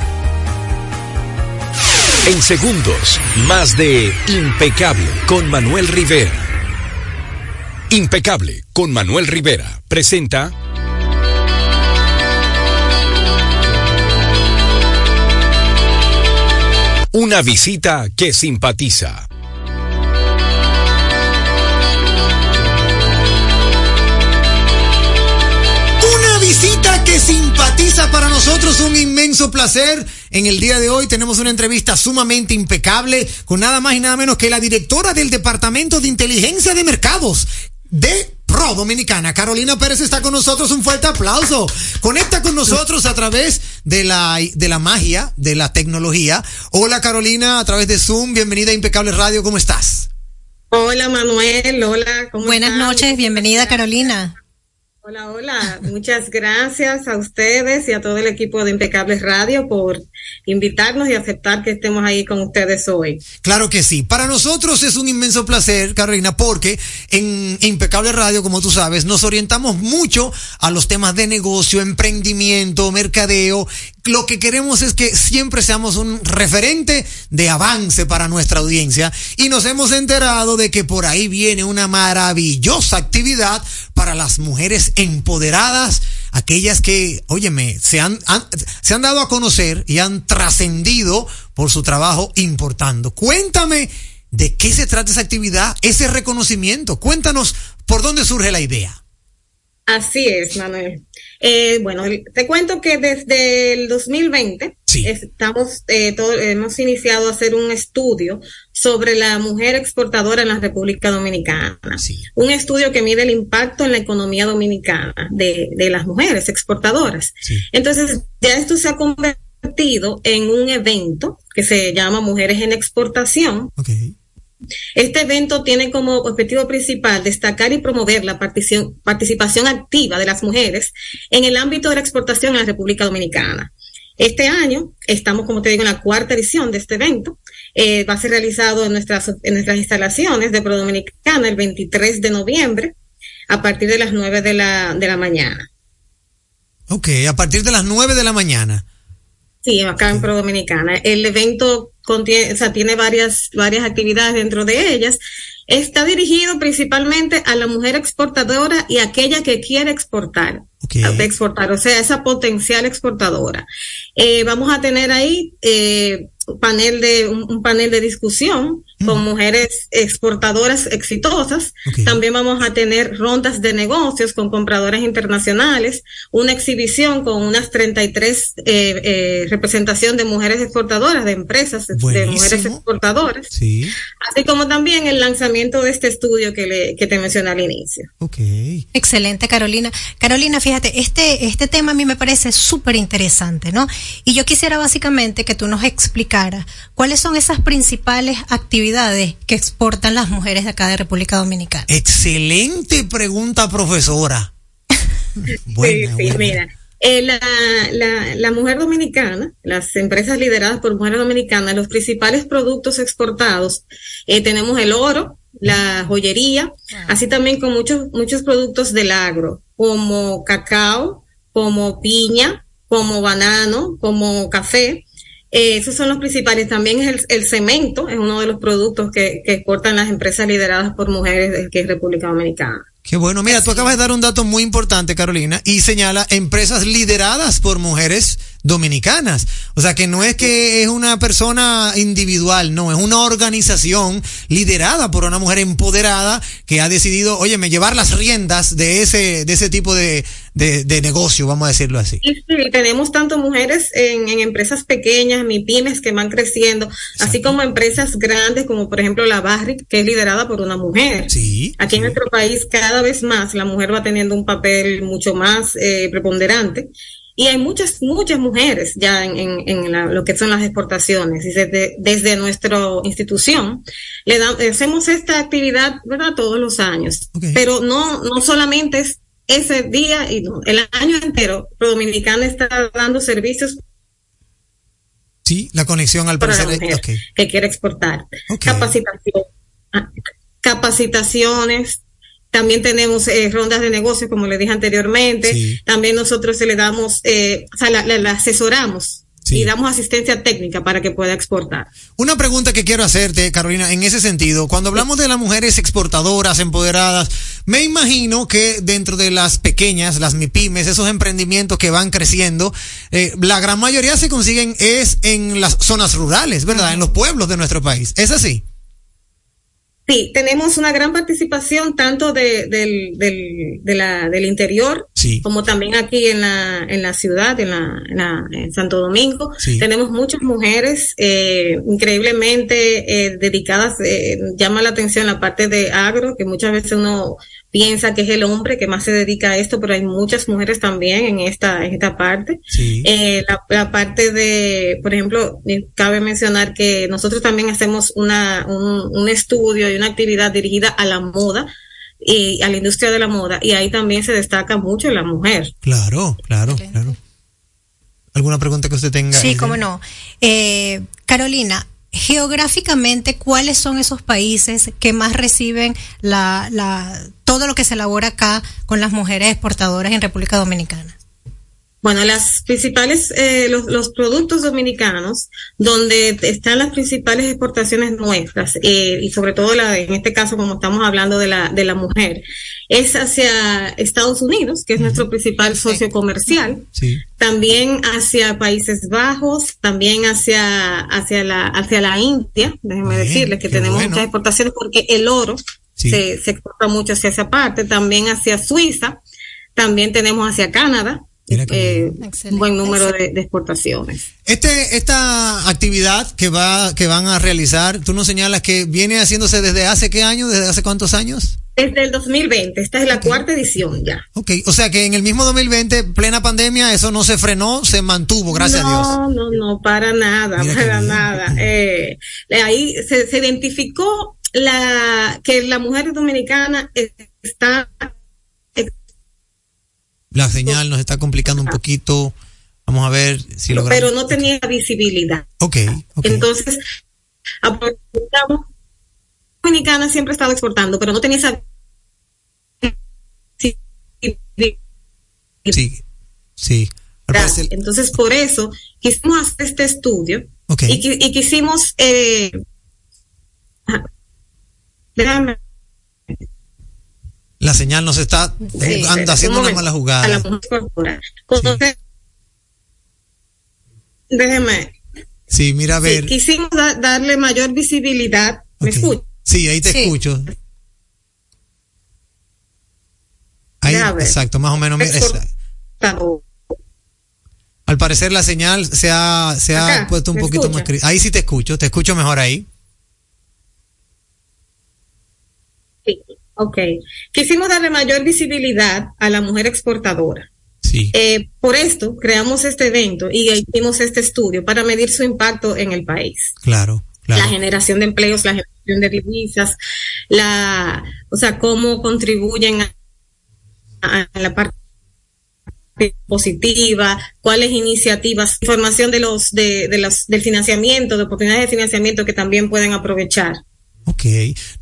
En segundos, más de Impecable con Manuel Rivera. Impecable con Manuel Rivera presenta Una visita que simpatiza. Una visita que simpatiza para nosotros, un inmenso placer. En el día de hoy tenemos una entrevista sumamente impecable con nada más y nada menos que la directora del Departamento de Inteligencia de Mercados de Pro Dominicana. Carolina Pérez está con nosotros, un fuerte aplauso. Conecta con nosotros a través de la, de la magia, de la tecnología. Hola Carolina, a través de Zoom, bienvenida a Impecable Radio, ¿cómo estás? Hola Manuel, hola, ¿cómo Buenas estás? noches, bienvenida Carolina. Hola, hola. Muchas gracias a ustedes y a todo el equipo de Impecables Radio por invitarnos y aceptar que estemos ahí con ustedes hoy. Claro que sí. Para nosotros es un inmenso placer, Carolina, porque en Impecable Radio, como tú sabes, nos orientamos mucho a los temas de negocio, emprendimiento, mercadeo. Lo que queremos es que siempre seamos un referente de avance para nuestra audiencia y nos hemos enterado de que por ahí viene una maravillosa actividad para las mujeres empoderadas, aquellas que, óyeme, se han, han- se han dado a conocer y han trascendido por su trabajo importando. Cuéntame de qué se trata esa actividad, ese reconocimiento. Cuéntanos por dónde surge la idea. Así es, Manuel. Eh, bueno, te cuento que desde el 2020 estamos, eh, todo- hemos iniciado a hacer un estudio sobre la mujer exportadora en la República Dominicana. Un estudio que mide el impacto en la economía dominicana de, de las mujeres exportadoras. Entonces, ya esto se ha convertido en un evento que se llama Mujeres en Exportación. Este evento tiene como objetivo principal destacar y promover la partici- participación activa de las mujeres en el ámbito de la exportación en la República Dominicana. Este año estamos, como te digo, en la cuarta edición de este evento. Eh, va a ser realizado en nuestras, en nuestras instalaciones de Pro Dominicana el 23 de noviembre a partir de las 9 de la, de la mañana. Ok, a partir de las 9 de la mañana. Sí, acá en Pro Dominicana. El evento contiene, o sea, tiene varias, varias actividades dentro de ellas. Está dirigido principalmente a la mujer exportadora y aquella que quiere exportar. Exportar, o sea, esa potencial exportadora. Eh, vamos a tener ahí eh, panel de, un, un panel de discusión con mujeres exportadoras exitosas. También vamos a tener rondas de negocios con compradores internacionales, una exhibición con unas 33 eh, eh, representación de mujeres exportadoras, de empresas de mujeres exportadoras, Sí. así como también el lanzamiento de este estudio que, le, que te mencioné al inicio. Excelente, Carolina. Carolina, fíjate, este, este tema a mí me parece súper interesante, ¿no? Y yo quisiera básicamente que tú nos explicaras cuáles son esas principales actividades que exportan las mujeres de acá de República Dominicana. Excelente pregunta, profesora. Buena, sí, sí, buena. mira. eh, la, la, la mujer dominicana, las empresas lideradas por mujeres dominicanas, los principales productos exportados, eh, tenemos el oro, la joyería, así también con muchos, muchos productos del agro, como cacao, como piña, como banano, como café. Eh, esos son los principales. También es el, el cemento, es uno de los productos que, que exportan las empresas lideradas por mujeres, de- que es República Dominicana. Qué bueno. Mira, tú acabas de dar un dato muy importante, Carolina, y señala empresas lideradas por mujeres dominicanas. O sea, que no es que es una persona individual, no, es una organización liderada por una mujer empoderada que ha decidido, oye, me llevar las riendas de ese, de ese tipo de, de, de negocio, vamos a decirlo así. Sí, tenemos tanto mujeres en, en empresas pequeñas, MIPIMES, que van creciendo, así como empresas grandes, como por ejemplo la Barrick, que es liderada por una mujer. Sí. Aquí en nuestro país, cada vez más, la mujer va teniendo un papel mucho más eh, preponderante. Y hay muchas, muchas mujeres ya en, en, en la- lo que son las exportaciones. Y desde, desde nuestra institución le da- hacemos esta actividad, ¿verdad? Todos los años. Pero no, no solamente es ese día y no, el año entero, Pro Dominicana está dando servicios Sí, la conexión al para parecer. que quiere exportar. Capacitación, ah, capacitaciones. También tenemos eh, rondas de negocios, como le dije anteriormente. También nosotros se le damos, eh, o sea, la, la- la asesoramos y damos asistencia técnica para que pueda exportar. Una pregunta que quiero hacerte, Carolina, en ese sentido, cuando hablamos de las mujeres exportadoras, empoderadas, me imagino que dentro de las pequeñas, las MIPIMES, esos emprendimientos que van creciendo, eh, la gran mayoría se consiguen es en las zonas rurales, ¿verdad? En los pueblos de nuestro país. ¿Es así? Sí, tenemos una gran participación tanto de, del, del, de la, del interior como también aquí en la, en la ciudad, en, la, en, Santo Domingo. Tenemos muchas mujeres eh, increíblemente eh, dedicadas. Eh, llama la atención la parte de agro, que muchas veces uno piensa que es el hombre que más se dedica a esto, pero hay muchas mujeres también en esta, en esta parte. Eh, la, parte de, por ejemplo, eh, cabe mencionar que nosotros también hacemos una, un, un estudio y una actividad dirigida a la moda y a la industria de la moda y ahí también se destaca mucho la mujer. Claro, claro, claro. ¿Alguna pregunta que usted tenga? Sí, cómo no. Eh, Carolina, geográficamente, ¿cuáles son esos países que más reciben la, la, todo lo que se elabora acá con las mujeres exportadoras en República Dominicana? Bueno, las principales, eh, los, los, productos dominicanos, donde están las principales exportaciones nuestras, eh, y sobre todo la, en este caso, como estamos hablando de la, de la mujer, es hacia Estados Unidos, que es nuestro principal socio comercial, también hacia Países Bajos, también hacia, hacia la, hacia la India, déjenme decirles que tenemos muchas exportaciones porque el oro se, se exporta mucho hacia esa parte, también hacia Suiza, también tenemos hacia Canadá, eh, un buen número de, exportaciones. Este, esta actividad que va, que van a realizar, tú nos señalas que viene haciéndose desde hace qué años, desde hace cuántos años? Desde el 2020, esta es la cuarta edición ya. Ok, o sea que en el mismo 2020, plena pandemia, eso no se frenó, se mantuvo, gracias a Dios. No, no, no, para nada, para nada. Eh, ahí se, se identificó la que la mujer dominicana está la señal nos está complicando un poquito. Vamos a ver si logramos. Pero no tenía visibilidad. Ok. okay. Entonces, aprovechamos. Dominicana siempre estaba exportando, pero no tenía esa. Sí. Sí. sí. Entonces, por eso quisimos hacer este estudio okay. y, y, quisimos. Eh, déjame la señal nos está sí, haciendo una mala jugada. A la mujer Entonces, sí. déjeme. Sí, mira a ver. Sí, quisimos da darle mayor visibilidad. ¿Me escuchas? Sí, ahí te escucho. Ahí, exacto, más o menos. Al parecer la señal se ha, se ha puesto un poquito escucha? más... Ahí sí te escucho, te escucho mejor ahí. Sí. Ok. Quisimos darle mayor visibilidad a la mujer exportadora. Sí. Eh, por esto creamos este evento y hicimos este estudio para medir su impacto en el país. Claro. Claro. La generación de empleos, la generación de divisas, la, o sea, cómo contribuyen a, a la parte positiva, cuáles iniciativas, información de los, de, de los, del financiamiento, de oportunidades de financiamiento que también pueden aprovechar. Ok,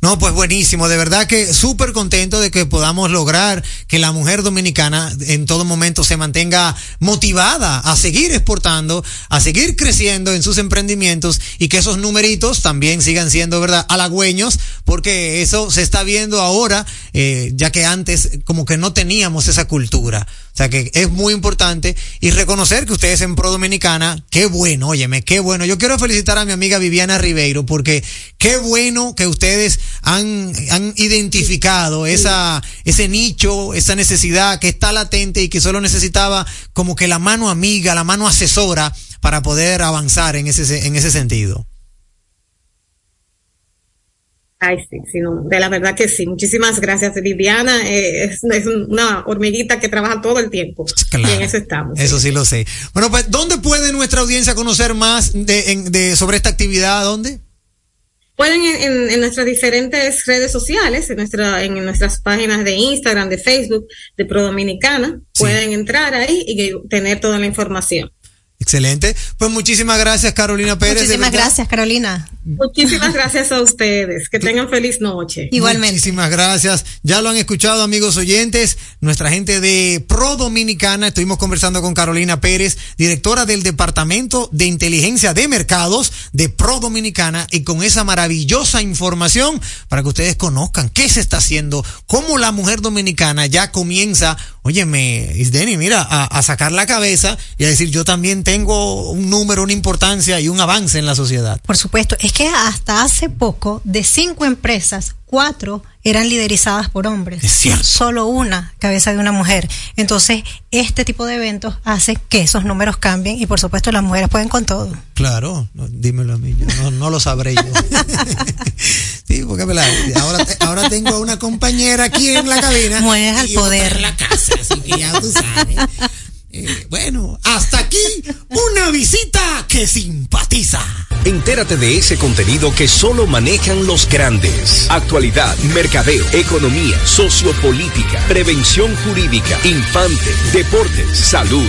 no, pues buenísimo, de verdad que súper contento de que podamos lograr que la mujer dominicana en todo momento se mantenga motivada a seguir exportando, a seguir creciendo en sus emprendimientos y que esos numeritos también sigan siendo, ¿verdad?, halagüeños, porque eso se está viendo ahora, eh, ya que antes como que no teníamos esa cultura. O sea que es muy importante y reconocer que ustedes en Pro Dominicana, qué bueno, óyeme, qué bueno. Yo quiero felicitar a mi amiga Viviana Ribeiro porque qué bueno que ustedes han, han identificado esa, ese nicho, esa necesidad que está latente y que solo necesitaba como que la mano amiga, la mano asesora para poder avanzar en ese, en ese sentido. Ay, sí, sí, no, de la verdad que sí. Muchísimas gracias, Viviana. Eh, es, es, una hormiguita que trabaja todo el tiempo. Claro, y en eso estamos. Eso sí lo sé. Bueno, pues, ¿dónde puede nuestra audiencia conocer más de, en, de sobre esta actividad? ¿Dónde? Pueden en, en, en, nuestras diferentes redes sociales, en, nuestra, en nuestras páginas de Instagram, de Facebook, de Pro Dominicana, sí. pueden entrar ahí y tener toda la información. Excelente. Pues muchísimas gracias, Carolina Pérez. Muchísimas gracias, Carolina. Muchísimas gracias a ustedes. Que tengan feliz noche. Igualmente. Muchísimas gracias. Ya lo han escuchado, amigos oyentes. Nuestra gente de Pro Dominicana. Estuvimos conversando con Carolina Pérez, directora del Departamento de Inteligencia de Mercados de Pro Dominicana. Y con esa maravillosa información para que ustedes conozcan qué se está haciendo, cómo la mujer dominicana ya comienza, óyeme, Isdeni, mira, a, a sacar la cabeza y a decir, yo también tengo un número, una importancia y un avance en la sociedad. Por supuesto, es que hasta hace poco, de cinco empresas, cuatro eran liderizadas por hombres. Es cierto. Solo una cabeza de una mujer. Entonces, este tipo de eventos hace que esos números cambien y por supuesto las mujeres pueden con todo. Claro, no, dímelo a mí, yo no, no lo sabré yo. sí, porque ahora, te- ahora tengo una compañera aquí en la cabina. Mujeres al y otra poder. En la casa, así que ya tú sabes. Eh, bueno, hasta aquí una visita que simpatiza. Entérate de ese contenido que solo manejan los grandes. Actualidad, mercadeo, economía, sociopolítica, prevención jurídica, infante, deportes, salud,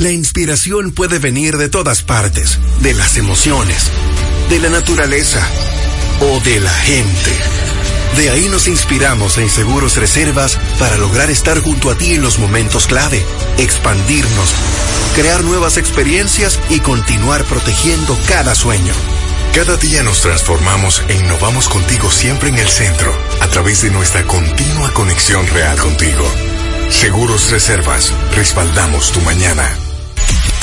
La inspiración puede venir de todas partes, de las emociones, de la naturaleza o de la gente. De ahí nos inspiramos en Seguros Reservas para lograr estar junto a ti en los momentos clave, expandirnos, crear nuevas experiencias y continuar protegiendo cada sueño. Cada día nos transformamos e innovamos contigo siempre en el centro, a través de nuestra continua conexión real contigo. Seguros Reservas, respaldamos tu mañana.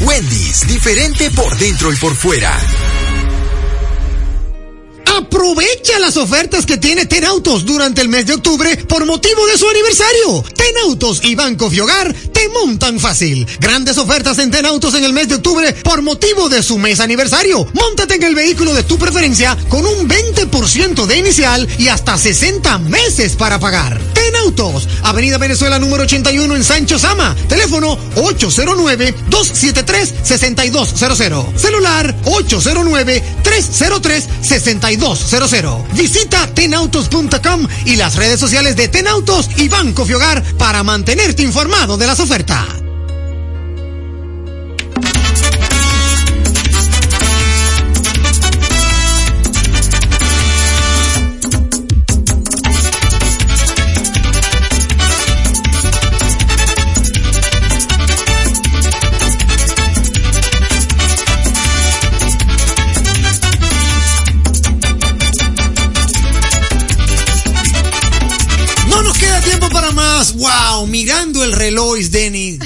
Wendy's, diferente por dentro y por fuera. Aprovecha las ofertas que tiene Tenautos durante el mes de octubre por motivo de su aniversario. Tenautos y Banco Fiogar te montan fácil. Grandes ofertas en Tenautos en el mes de octubre por motivo de su mes aniversario. Móntate en el vehículo de tu preferencia con un 20% de inicial y hasta 60 meses para pagar. Tenautos, Avenida Venezuela número 81 en Sancho Sama. Teléfono 809-273-6200. Celular 809-303-6200. Visita tenautos.com y las redes sociales de Tenautos y Banco Fiogar para mantenerte informado de las ofertas.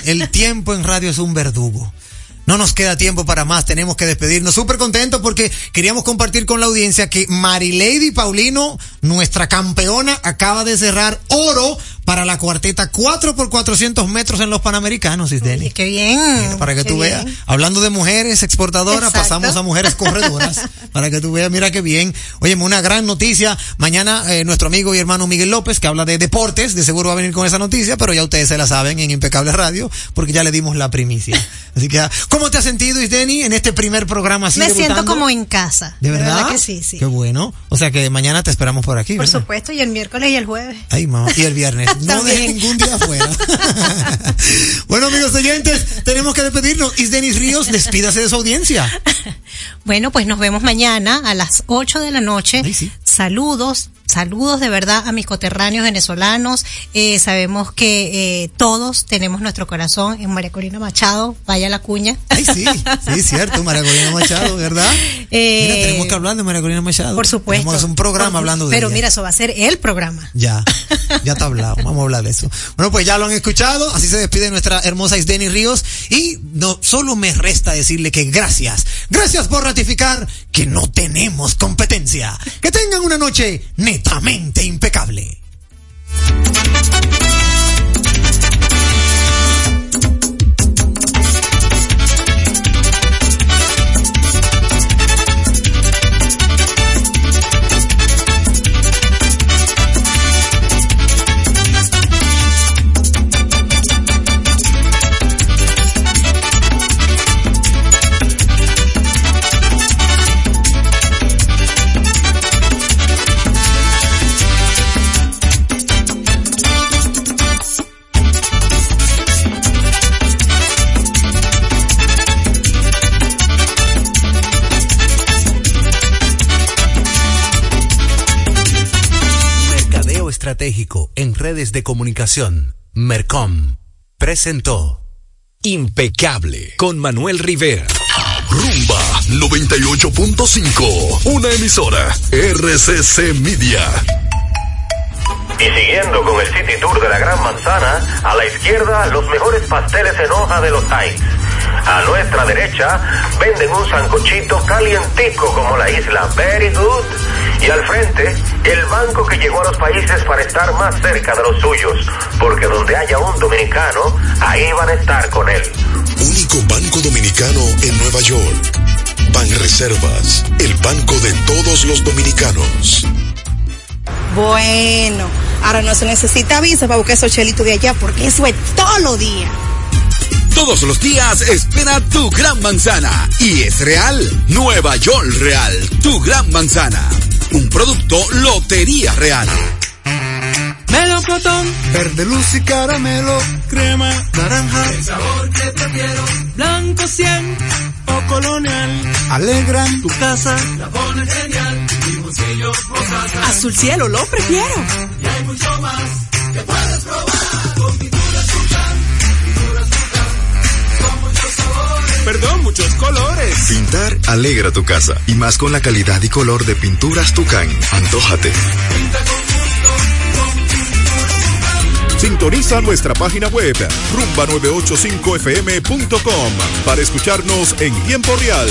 El tiempo en radio es un verdugo. No nos queda tiempo para más, tenemos que despedirnos. Súper contentos porque queríamos compartir con la audiencia que Marilady Paulino, nuestra campeona, acaba de cerrar oro para la cuarteta 4 por 400 metros en los Panamericanos, Isdeni. Qué bien. Para que tú veas. Hablando de mujeres exportadoras, Exacto. pasamos a mujeres corredoras. para que tú veas, mira qué bien. Oye, una gran noticia. Mañana eh, nuestro amigo y hermano Miguel López, que habla de deportes, de seguro va a venir con esa noticia, pero ya ustedes se la saben en Impecable Radio, porque ya le dimos la primicia. Así que, ah, ¿cómo te has sentido, Isdeni, en este primer programa así Me siento como en casa. ¿De verdad? que sí, sí. Qué bueno. O sea que mañana te esperamos por aquí, Por ¿verdad? supuesto, y el miércoles y el jueves. Ay, mamá. Y el viernes. No dejen ningún día afuera. bueno, amigos oyentes, tenemos que despedirnos. Isdenis Ríos, despídase de su audiencia. Bueno, pues nos vemos mañana a las 8 de la noche. Saludos, saludos de verdad a mis coterráneos venezolanos. Eh, sabemos que eh, todos tenemos nuestro corazón en María Corina Machado. Vaya la cuña. Ay, sí, sí, cierto, María Corina Machado, ¿verdad? Eh, Mira, tenemos que hablar de María Corina Machado. Por supuesto. Tenemos un programa hablando de Pero ella. mira, eso va a ser el programa. Ya, ya está hablado. Vamos a hablar de eso. Bueno, pues ya lo han escuchado. Así se despide nuestra hermosa Isdeni Ríos. Y no, solo me resta decirle que gracias. Gracias por ratificar que no tenemos competencia. Que tengan una noche impecable. Estratégico en redes de comunicación. Mercom. Presentó Impecable con Manuel Rivera. Rumba 98.5, una emisora RCC Media. Y siguiendo con el City Tour de la Gran Manzana, a la izquierda los mejores pasteles en hoja de los Heights. A nuestra derecha venden un sancochito calientico como la isla Very Good. Y al frente, el banco que llegó a los países para estar más cerca de los suyos, porque donde haya un dominicano, ahí van a estar con él. Único banco dominicano en Nueva York. Ban Reservas, el banco de todos los dominicanos. Bueno, ahora no se necesita visa para buscar esos chelitos de allá porque eso es todo lo día. Todos los días espera tu gran manzana. Y es real. Nueva York Real. Tu gran manzana. Un producto Lotería Real. Melocotón, verde luz y caramelo, crema, naranja, el sabor que prefiero, blanco 100 o colonial, alegran tu casa, la ponen genial, mi bolsillo rosada. Azul cielo, lo prefiero. Y hay mucho más que puedes probar con Perdón, muchos colores. Pintar alegra tu casa y más con la calidad y color de pinturas Tucán. Antójate. Sintoniza nuestra página web rumba985fm.com para escucharnos en tiempo real.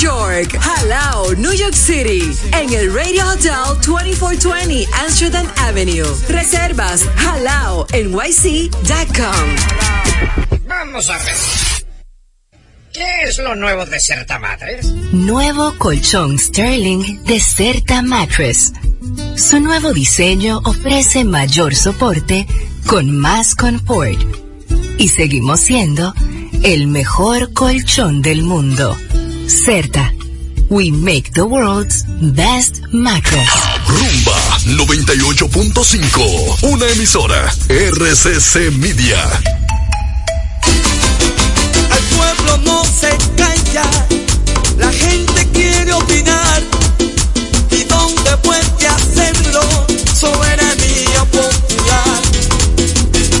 York, Halao, New York City, en el Radio Hotel 2420 Amsterdam Avenue. Reservas halaonyc.com. Vamos a ver. ¿Qué es lo nuevo de Certa Mattress? Nuevo colchón Sterling de Certa Mattress. Su nuevo diseño ofrece mayor soporte con más confort. Y seguimos siendo el mejor colchón del mundo. Certa, We make the world's best mattress. Rumba 98.5. Una emisora. RCC Media. Al pueblo no se calla, la gente quiere opinar. ¿Y dónde puede hacerlo? Soberanía popular.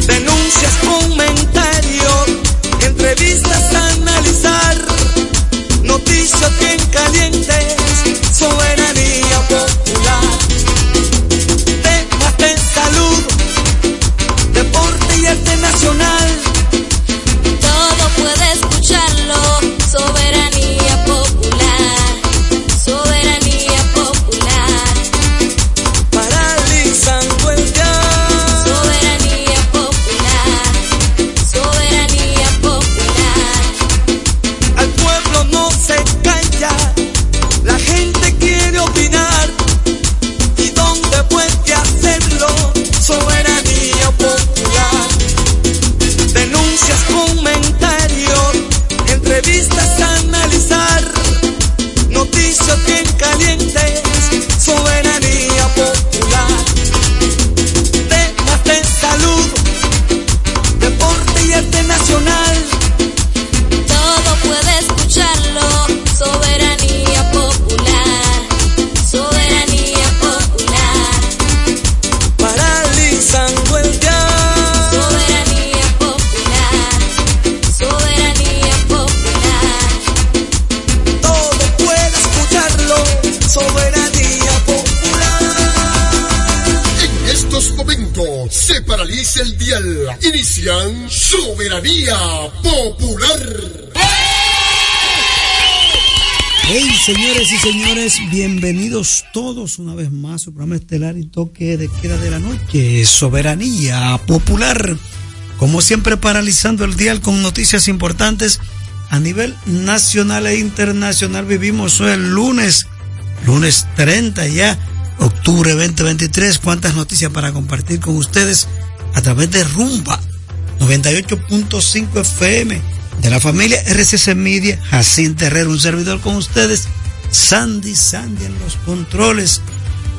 Denuncias, comentarios, entrevistas. Calientes, Soberanía Popular. Hey, señores y señores, bienvenidos todos una vez más a su programa estelar y toque de queda de la noche, Soberanía Popular. Como siempre, paralizando el dial con noticias importantes a nivel nacional e internacional. Vivimos hoy el lunes, lunes 30 ya, octubre 2023. Cuántas noticias para compartir con ustedes a través de Rumba 98.5 FM de la familia RCC Media, Jacinto Herrera, un servidor con ustedes, Sandy Sandy en los controles,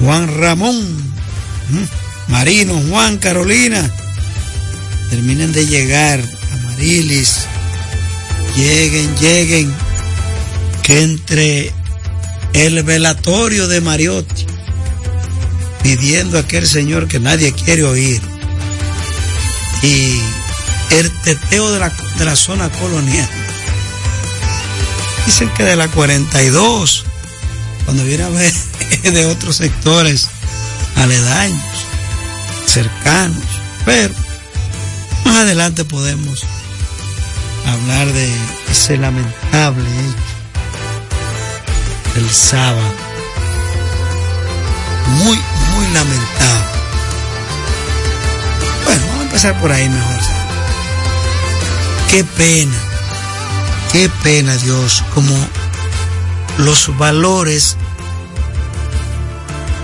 Juan Ramón. Marino, Juan, Carolina, terminen de llegar, Amarilis, lleguen, lleguen, que entre el velatorio de Mariotti, pidiendo a aquel señor que nadie quiere oír, y el teteo de la, de la zona colonial. Dicen que de la 42, cuando viene a ver de otros sectores aledaños, cercanos, pero más adelante podemos hablar de ese lamentable hecho del sábado. Muy, muy lamentable. Bueno, vamos a empezar por ahí mejor. Qué pena, qué pena Dios, como los valores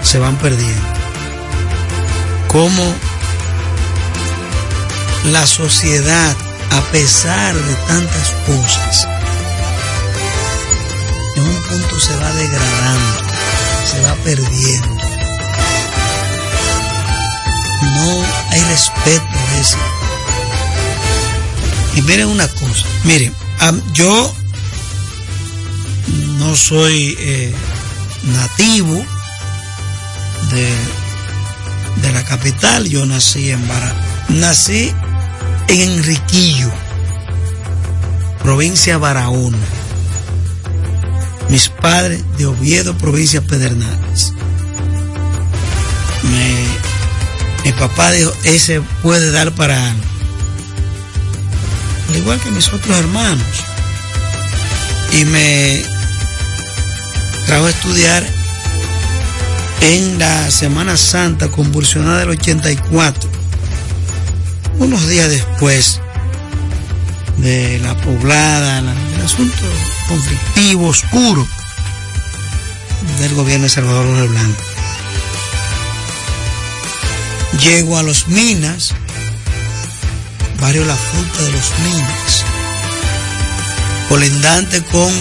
se van perdiendo. Como la sociedad, a pesar de tantas cosas, en un punto se va degradando, se va perdiendo. No hay respeto a ese. Y miren una cosa, miren, yo no soy eh, nativo de, de la capital, yo nací en Bara, nací en Enriquillo, provincia Barahona. Mis padres de Oviedo, provincia Pedernales. Me, mi papá dijo, ese puede dar para algo. Al igual que mis otros hermanos. Y me trajo a estudiar en la Semana Santa convulsionada del 84. Unos días después de la poblada, la- el asunto conflictivo, oscuro del gobierno de Salvador Blanco. Llego a los Minas, barrio La Fruta de los Minas, colindante con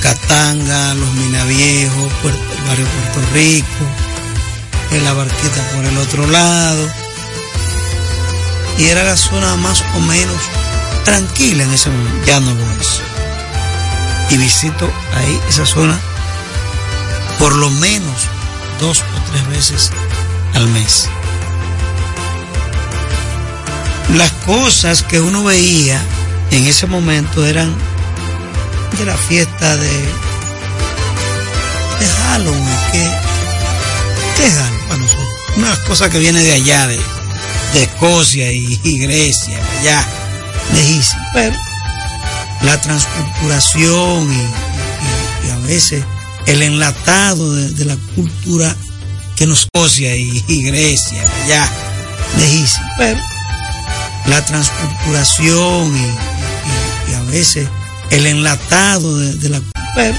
Catanga, Los Minaviejos, Puerto, el barrio Puerto Rico, en la barquita por el otro lado. Y era la zona más o menos tranquila en ese momento, ya no lo es. Y visito ahí esa zona por lo menos dos o tres veces al mes. Las cosas que uno veía en ese momento eran de la fiesta de, de Halloween, que, ¿qué es Halloween para nosotros? Una cosa que viene de allá, de, de Escocia y, Grecia, allá, lejísimo. Pero la transculturación y, y- a veces el enlatado de, de la cultura que nos Escocia y, y Grecia, allá, lejísimo. Pero la transculturación y, y- a veces el enlatado de, la pero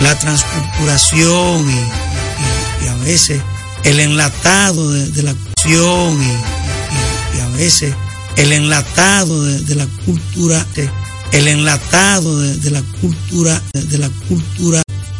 la transculturación y, y- a veces el enlatado de, la cultura y, a veces el enlatado de, la cultura el enlatado de, la cultura de la cultura